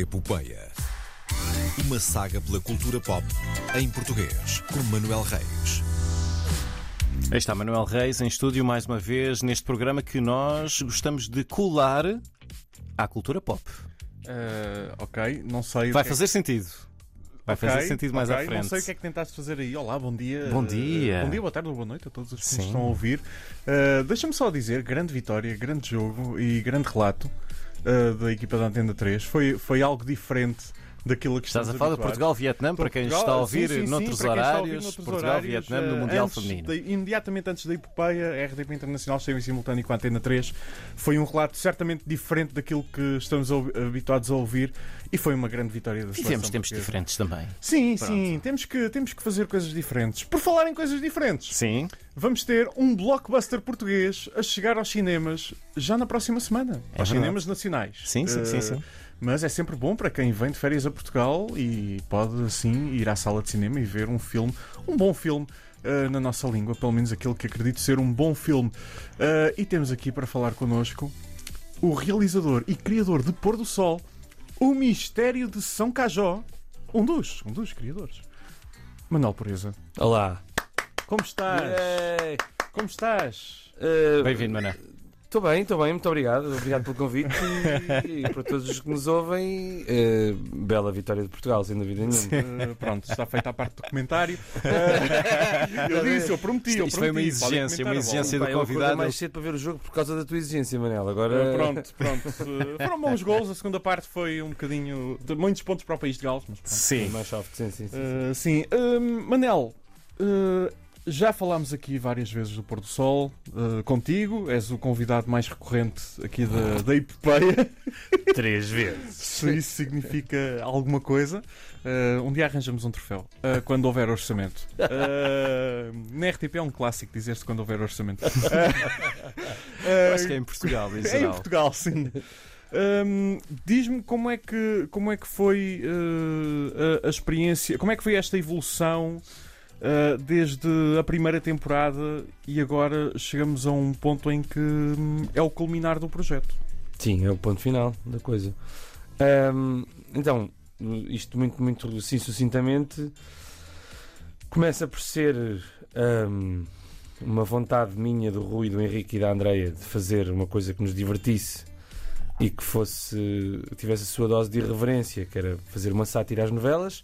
Epopeia. Uma saga pela cultura pop em português, com Manuel Reis. Aí está Manuel Reis em estúdio mais uma vez neste programa que nós gostamos de colar à cultura pop. Eh, ok, não sei. o Vai que é fazer sentido. Vai Ok, fazer sentido mais ok, à frente. Não sei o que é que tentaste fazer aí. Olá, bom dia. Bom dia. bom dia, boa tarde ou boa noite a todos os que nos estão a ouvir. Eh, Deixa-me só dizer, grande vitória, grande jogo e grande relato eh, da equipa da Antena 3. Foi, foi algo diferente daquilo que Estás a falar de habituados. Portugal-Vietnam, para quem está a ouvir sim, sim, sim, noutros ouvir horários, horários, no eh, Mundial antes Feminino. de- imediatamente antes da epopeia, a RDP Internacional esteve em simultâneo com a Antena 3. Foi um relato certamente diferente daquilo que estamos habituados a ouvir e foi uma grande vitória da seleção tempos portuguesa. diferentes também. Sim, Pronto. sim, temos que, temos que fazer coisas diferentes. Por falar em coisas diferentes, Sim, vamos ter um blockbuster português a chegar aos cinemas já na próxima semana. É aos verdade. cinemas nacionais. sim, sim, sim, Eh, sim. Mas é sempre bom para quem vem de férias a Portugal e pode assim ir à sala de cinema e ver um filme, um bom filme. eh, na nossa língua, pelo menos aquele que acredito ser um bom filme. Eh, e temos aqui para falar connosco o realizador e criador de Pôr do Sol, o Mistério de São Cajó, um dos, um dos criadores. Manuel Pureza, Olá. como estás? Yay. Como estás? Eh, Bem-vindo, Manuel. Estou bem, estou bem, muito obrigado. Obrigado pelo convite e, e para todos os que nos ouvem, eh, bela vitória de Portugal, sem dúvida nenhuma. Eh, pronto, está feita a parte do comentário. Eh, eu disse, eu prometi, eu Isto foi uma prometi, exigência, uma exigência do eu convidado. mais cedo para ver o jogo por causa da tua exigência, Manel. Agora. Uh, pronto, pronto. Uh, foram bons gols. A segunda parte foi um bocadinho. de muitos pontos para o país de Gales. Mas pronto. Sim. Mais soft, sim, sim. sim. Uh, sim. Uh, Manel, uh, já falámos aqui várias vezes do Pôr do Sol uh, contigo. És o convidado mais recorrente aqui da, da epopeia. Três vezes. Se isso significa alguma coisa. Uh, um dia arranjamos um troféu. uh, quando houver orçamento. Na RTP é um clássico dizer-se quando houver orçamento. Acho que é em Portugal, em É em geral. Portugal, sim. Hum, Diz-me como é que como é que foi uh, a, a experiência, como é que foi esta evolução uh, desde a primeira temporada e agora chegamos a um ponto em que hum, é o culminar do projeto. Sim, é o ponto final da coisa. Ahm, então, isto muito, muito sucintamente, começa por ser ahm, uma vontade minha, do Rui, do Henrique e da Andreia de fazer uma coisa que nos divertisse e que fosse tivesse a sua dose de irreverência, que era fazer uma sátira às novelas.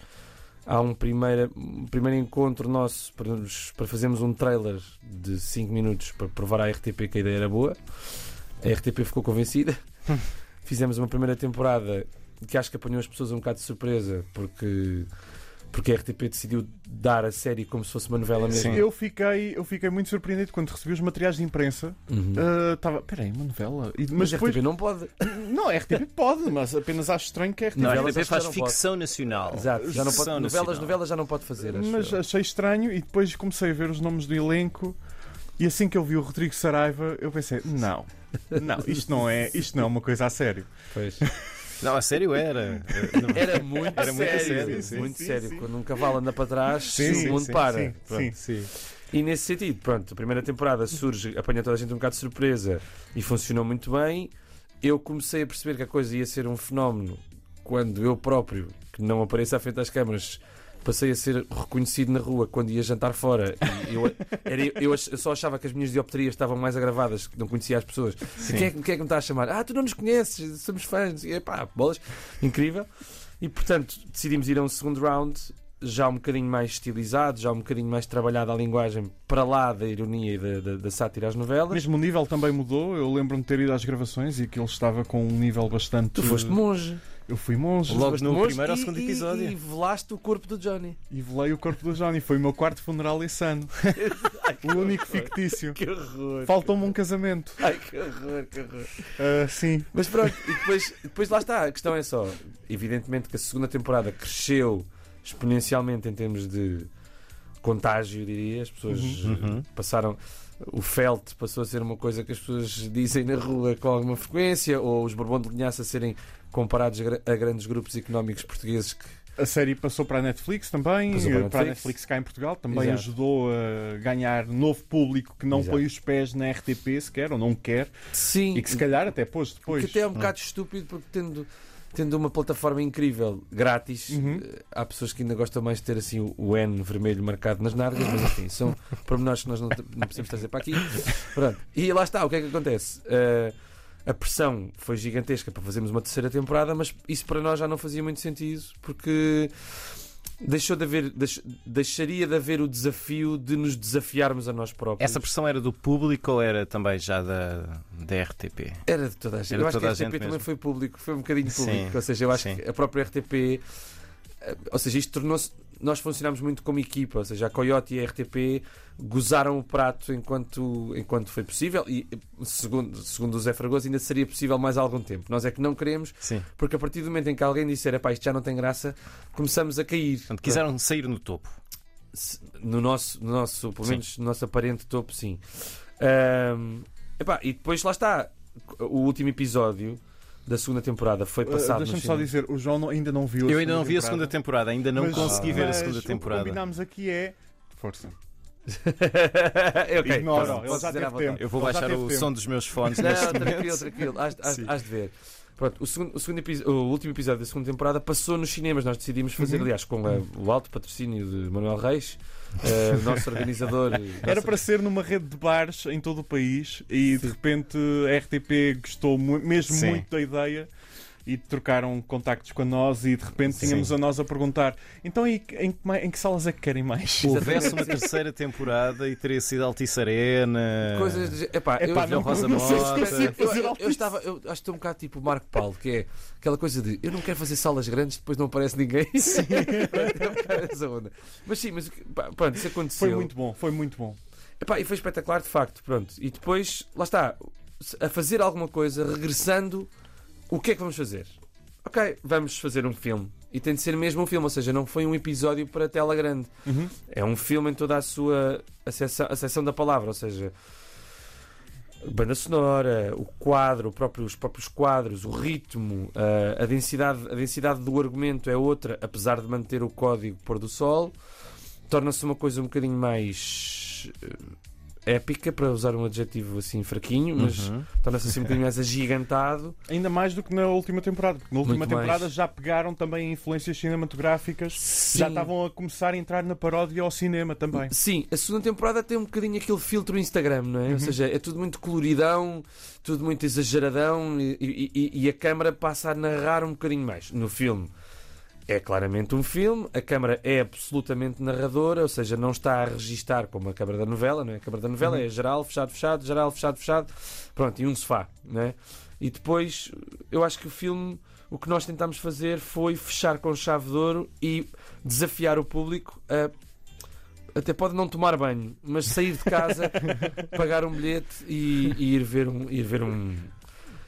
Há um primeiro, um primeiro encontro nosso para, nos- para fazermos um trailer de 5 minutos para provar à RTP que a ideia era boa. A RTP ficou convencida. Fizemos uma primeira temporada que acho que apanhou as pessoas um bocado de surpresa porque, porque a RTP decidiu dar a série como se fosse uma novela mesmo. Sim. Eu fiquei, eu fiquei muito surpreendido quando recebi os materiais de imprensa. Uhum. Estava, peraí, uma novela? E- mas mas a depois, RTP não pode. não, a RTP pode, mas apenas acho estranho que a RTP Não, a RTP faz não pode. ficção nacional. Exato, já não pode. Ficção Novelas, nacional. novelas já não pode fazer. Acho Mas eu. achei estranho e depois comecei a ver os nomes do elenco e assim que eu vi o Rodrigo Saraiva eu pensei, não, não, isto não é, isto não é uma coisa a sério. Pois. Não, a sério era. Era muito Era muito sério. sério, sim, muito sim, sério. sim. Quando um cavalo anda para trás, Sim, o mundo sim, para. sim, Pronto. sim. E nesse sentido, pronto, a primeira temporada surge, apanha toda a gente um bocado de surpresa e funcionou muito bem. Eu comecei a perceber que a coisa ia ser um fenómeno quando eu próprio, que não apareço à frente das câmaras, passei a ser reconhecido na rua quando ia jantar fora. E eu, era, eu, eu só achava que as minhas dioptrias estavam mais agravadas, que não conhecia as pessoas. Quem é, que- quem é que me está a chamar? Ah, tu não nos conheces, somos fãs. E, pá, bolas, incrível. E portanto decidimos ir a um segundo round, já um bocadinho mais estilizado, já um bocadinho mais trabalhado a linguagem para lá da ironia e da, da, da sátira às novelas. Mesmo o nível também mudou, eu lembro-me de ter ido às gravações e que ele estava com um nível bastante... Tu foste monge. Eu fui monge Logo no monge primeiro ou e- segundo e- episódio. E velaste o corpo do Johnny. e velei o corpo do Johnny, foi o meu quarto funeral esse ano, o único fictício. Que horror. Faltou-me um casamento. Ai, que horror, que horror. Ah, sim, Mas pronto, e depois, depois lá está. A questão é só: evidentemente que a segunda temporada cresceu exponencialmente em termos de contágio, diria. As pessoas Uhum. eh, passaram. O felt passou a ser uma coisa que as pessoas dizem na rua com alguma frequência, ou os Bourbon de Linhaça serem comparados a gra- a grandes grupos económicos portugueses que A série passou para a Netflix também, para a eh, para a Netflix. Netflix cá em Portugal, também Exato. ajudou a ganhar novo público que não Exato. põe os pés na RTP sequer, ou não quer, Sim, e que se calhar até pôs depois. que até é um bocado estúpido porque tendo tendo uma plataforma incrível, grátis, Uhum. eh, há pessoas que ainda gostam mais de ter assim o- o N vermelho marcado nas nargas, mas enfim, são pormenores que nós não, não precisamos trazer para aqui. Pronto. E lá está, o que é que acontece? Eh, a pressão foi gigantesca para fazermos uma terceira temporada, mas isso para nós já não fazia muito sentido, porque deixou de haver, deix- deixaria de haver o desafio de nos desafiarmos a nós próprios. Essa pressão era do público ou era também já da, da RTP? Era de toda a gente. Era eu acho toda a que a RTP também mesmo. foi público, foi um bocadinho Sim, público. Ou seja, eu acho sim. que a própria RTP. eh, Ou seja, isto tornou-se. Nós funcionámos muito como equipa, ou seja, a Coyote e a RTP gozaram o prato enquanto, enquanto foi possível e, segundo, segundo o Zé Fragoso, ainda seria possível mais algum tempo. Nós é que não queremos, Sim. porque a partir do momento em que alguém disser "Epá, isto já não tem graça, começamos a cair. Portanto, quiseram sair no topo. No nosso, no nosso pelo Sim. menos no nosso aparente topo, sim. Ahm, epá, e depois lá está o último episódio da segunda temporada foi Uh, passado. Deixa-me no só dizer, o João não- ainda não viu a Eu ainda não vi a temporada. segunda temporada, ainda não Mas- consegui ver a segunda O que temporada. combinámos aqui é. Força. É, ok, Ignora, posso- já teve tempo. Eu vou Ele baixar o tempo. som dos meus fones Não, neste tranquilo, momento. tranquilo, has- Sim. has de ver. Pronto, o, segundo, o, segundo o último episódio da segunda temporada passou nos cinemas. Nós decidimos fazer, Uhum. aliás, com a- o alto patrocínio de Manuel Reis, eh, nosso organizador. Era nosso- para ser numa rede de bares em todo o país e de repente a RTP gostou mu- mesmo Sim. muito da ideia e trocaram contactos com nós e de repente Sim. tínhamos a nós a perguntar então e em, que mai- em que salas é que querem mais? Houvesse uma terceira temporada e teria sido Altice Arena. Coisas de, epá, eu, Epá, não- Rosa não se consigo eu, eu, eu estava, eu acho que estou um bocado tipo o Marco Paulo, que é aquela coisa de eu não quero fazer salas grandes, depois não aparece ninguém. Sim. onda. Mas sim, mas pá, pronto, isso aconteceu. Foi muito bom, foi muito bom. Epá, e foi espetacular de facto, pronto. E depois, lá está, a fazer alguma coisa, regressando, o que é que vamos fazer? Ok, vamos fazer um filme. E tem de ser mesmo um filme, ou seja, não foi um episódio para tela grande. Uhum. É um filme em toda a sua acessão, da palavra, ou seja, banda sonora, o quadro, o próprio- os próprios quadros, o ritmo, a, a densidade, a densidade do argumento é outra, apesar de manter o código pôr do sol, torna-se uma coisa um bocadinho mais eh, épica, para usar um adjetivo assim fraquinho, mas Uhum. torna-se assim um bocadinho mais agigantado. Ainda mais do que na última temporada, porque na última Muito temporada mais. já pegaram também influências cinematográficas, já Sim. estavam a começar a entrar na paródia ao cinema também. Sim, a segunda temporada tem um bocadinho aquele filtro Instagram, não é? Uhum. Ou seja, é tudo muito coloridão, tudo muito exageradão e, e- e- e a câmara passa a narrar um bocadinho mais. No filme é claramente um filme, a câmara é absolutamente narradora, ou seja, não está a registar como a câmara da novela, não é? A câmara da novela Uhum. é geral, fechado, fechado, geral, fechado, fechado, pronto, e um sofá, não é? E depois, eu acho que o filme, o que nós tentámos fazer foi fechar com chave de ouro e desafiar o público a até pode não tomar banho, mas sair de casa, pagar um bilhete e, e ir ver um, ir ver um,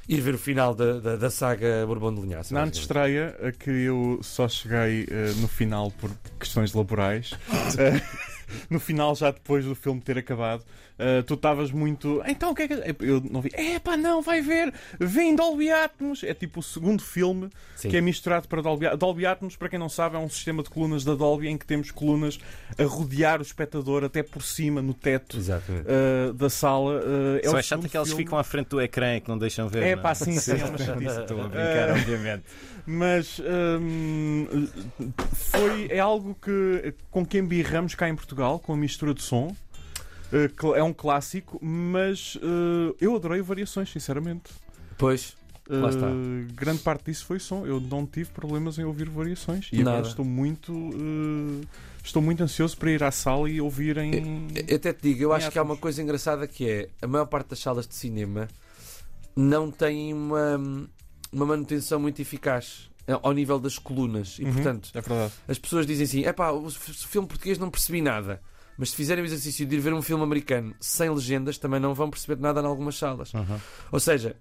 ir ver o final da, da, da saga Bourbon de Linhaça. Na antestreia, a que eu só cheguei eh, no final por questões laborais, no final, já depois do filme ter acabado, eh, tu estavas muito. Então o que é que. Eu não vi. É pá, não, vai ver! Vem Dolby Atmos! É tipo o segundo filme Sim. que é misturado para Dolby Atmos. Dolby Atmos, para quem não sabe, é um sistema de colunas da Dolby em que temos colunas a rodear o espectador até por cima, no teto. Eh, da sala uh, é Só o é chato segundo que elas filme. ficam à frente do ecrã e que não deixam ver. É não pá, sim, sim, é uma chatice. Estou a brincar, obviamente. Mas hum, foi, é algo que, com que embirramos cá em Portugal, com a mistura de som. Eh, É um clássico, mas eh, eu adorei variações, sinceramente. Pois. Eh, grande parte disso foi som. Eu não tive problemas em ouvir variações. E Nada. agora estou muito. eh, estou muito ansioso para ir à sala e ouvir em. eu até te digo, eu acho que há uma coisa engraçada que é a maior parte das salas de cinema não tem uma, uma manutenção muito eficaz ao nível das colunas e Uhum, portanto É. As pessoas dizem assim: é pá, o filme português não percebi nada. Mas se fizerem o exercício de ir ver um filme americano sem legendas, também não vão perceber nada em algumas salas. Uhum. Ou seja,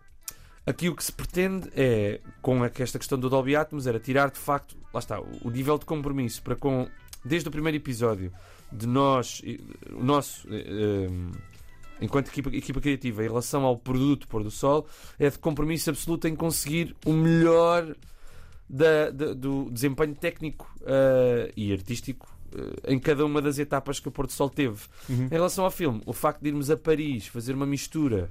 aqui o que se pretende é, com esta questão do Dolby Atmos, era tirar de facto, lá está, o, nível de compromisso para com, desde o primeiro episódio, de nós, o nosso, eh, eh, enquanto equipa, equipa criativa, em relação ao produto Pôr do Sol, é de compromisso absoluto em conseguir o melhor da- da- do desempenho técnico eh, e artístico eh, em cada uma das etapas que o Porto Sol teve. Uhum. Em relação ao filme, o facto de irmos a Paris fazer uma mistura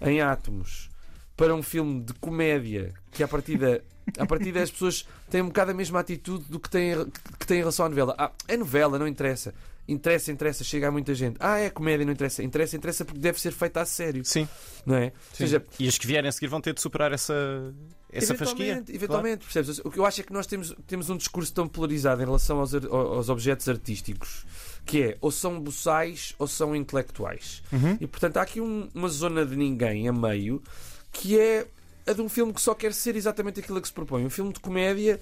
em átomos para um filme de comédia que à partida, à partida as pessoas têm um bocado a mesma atitude do que têm, que têm em relação à novela. Ah, é novela, não interessa. Interessa, interessa, chega a muita gente. Ah, é comédia, não interessa. Interessa, interessa porque deve ser feita a sério, Sim. não é? Ou seja, E os que vierem a seguir vão ter de superar essa, essa fasquia. Eventualmente, eventualmente percebes? O que eu acho é que nós temos, temos um discurso tão polarizado em relação aos, aos objetos artísticos que é ou são boçais ou são intelectuais. Uhum. E portanto há aqui um- uma zona de ninguém a meio que é a de um filme que só quer ser exatamente aquilo a que se propõe. Um filme de comédia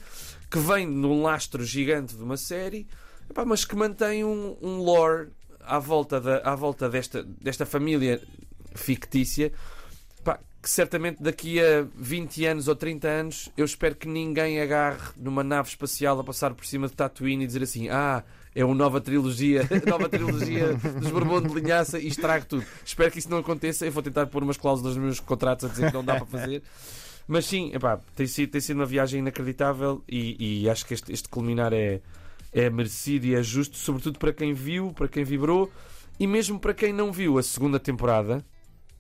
que vem num lastro gigante de uma série, epá, mas que mantém um, um lore à volta, da, à volta desta, desta família fictícia. Pá, que certamente daqui a 20 anos ou 30 anos eu espero que ninguém agarre numa nave espacial a passar por cima de Tatooine e dizer assim: Ah, é uma nova trilogia, nova trilogia dos Bourbon de Linhaça e estrague tudo. Espero que isso não aconteça. Eu vou tentar pôr umas cláusulas nos meus contratos a dizer que não dá para fazer. Mas sim, epá, tem, sido, tem sido uma viagem inacreditável e, e acho que este, este culminar é, é merecido e é justo, sobretudo para quem viu, para quem vibrou e mesmo para quem não viu a segunda temporada.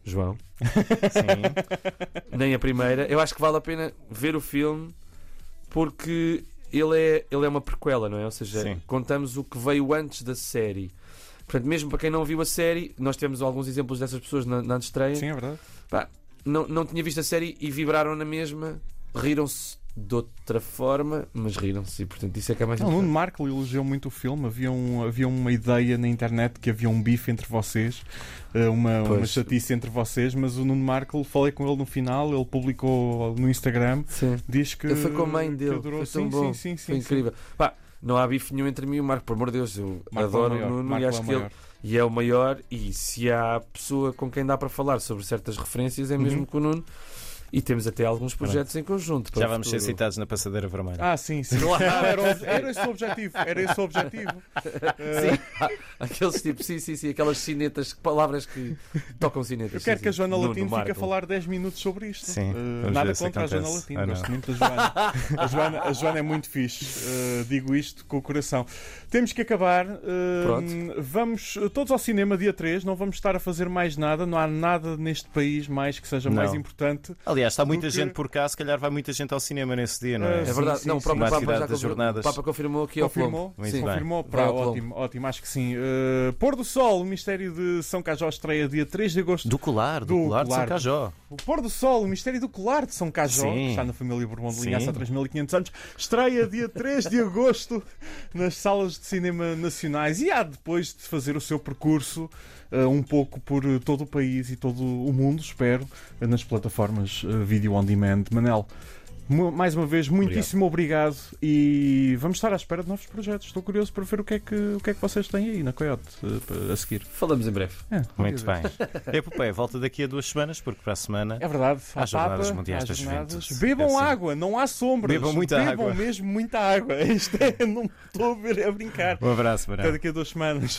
João, Sim. nem a primeira. Eu acho que vale a pena ver o filme porque ele é, ele é uma prequela, não é? Ou seja, Sim. contamos o que veio antes da série. Portanto, mesmo para quem não viu a série, nós temos alguns exemplos dessas pessoas na, na estreia. Sim, é verdade. Não, não tinha visto a série e vibraram na mesma, riram-se de outra forma, mas riram-se e portanto isso é que é mais Não, o Nuno. Marco elogiou muito o filme. Havia, um, havia uma ideia na internet que havia um bife entre vocês, eh, uma, uma chatice entre vocês, mas o Nuno Marco, falei com ele no final, ele publicou no Instagram, Sim. diz que. Foi com a mãe dele, adorou. foi tão sim, bom, sim, sim, Foi incrível. Pá, não há bife nenhum entre mim e o Marco, por amor de Deus, eu Marco é adoro maior, o Nuno Marco e é acho o que ele e é o maior. E se há pessoa com quem dá para falar sobre certas referências, é mesmo Uhum. com o Nuno. E temos até alguns projetos em conjunto. para Já vamos ser citados na passadeira vermelha. Ah, sim, sim. Claro. Era, o- era esse o objetivo. Era esse o objetivo. Sim, aqueles tipos, sim, sim, sim, aquelas cinetas, palavras que tocam cinetas. Eu quero sim, que a. Joana Latino fique a falar 10 minutos sobre isto. Sim, vamos nada contra a Joana. Latino, Ah, gosto muito da Joana. A Joana, a Joana é muito fixe, eh, digo isto com o coração. Temos que acabar. eh, Pronto. Vamos todos ao cinema dia 3, não vamos estar a fazer mais nada, não há nada neste país mais que seja mais Não. importante. Aliás, está muita gente por cá, se calhar vai muita gente ao cinema nesse dia, não é? É Sim, verdade, sim, não, o sim. próprio Uma Papa já das confirmou. jornadas. O Papa confirmou aqui Confirmou? Muito Sim. Confirmou? Pá, ótimo, ótimo, acho que sim. Eh, Pôr do Sol, o Mistério de São Cajó estreia dia 3 de agosto. Do colar, do, Do colar de São colar. Cajó. O Pôr do Sol, o Mistério do Colar de São Cajó, Sim. que está na família Bourbon de. Linhaça há 3.500 anos, estreia dia 3 de agosto nas salas de cinema nacionais e há depois de fazer o seu percurso eh, um pouco por todo o país e todo o mundo, espero, nas plataformas eh, Video On Demand. Manel, mais uma vez, muitíssimo obrigado. e vamos estar à espera de novos projetos. Estou curioso para ver o que é que, o que, é que vocês têm aí na Coyote eh, a seguir. Falamos em breve. É, Muito obrigado. bem. A epopeia volta daqui a duas semanas, porque para a semana. É verdade. Há jornadas Papa, mundiais há da jornadas. juventude. Bebam É assim. água, não há sombras. Bebam muita Bebam água. mesmo muita água. Isto é, não estou a ver- a brincar. Um abraço, Até daqui a duas semanas.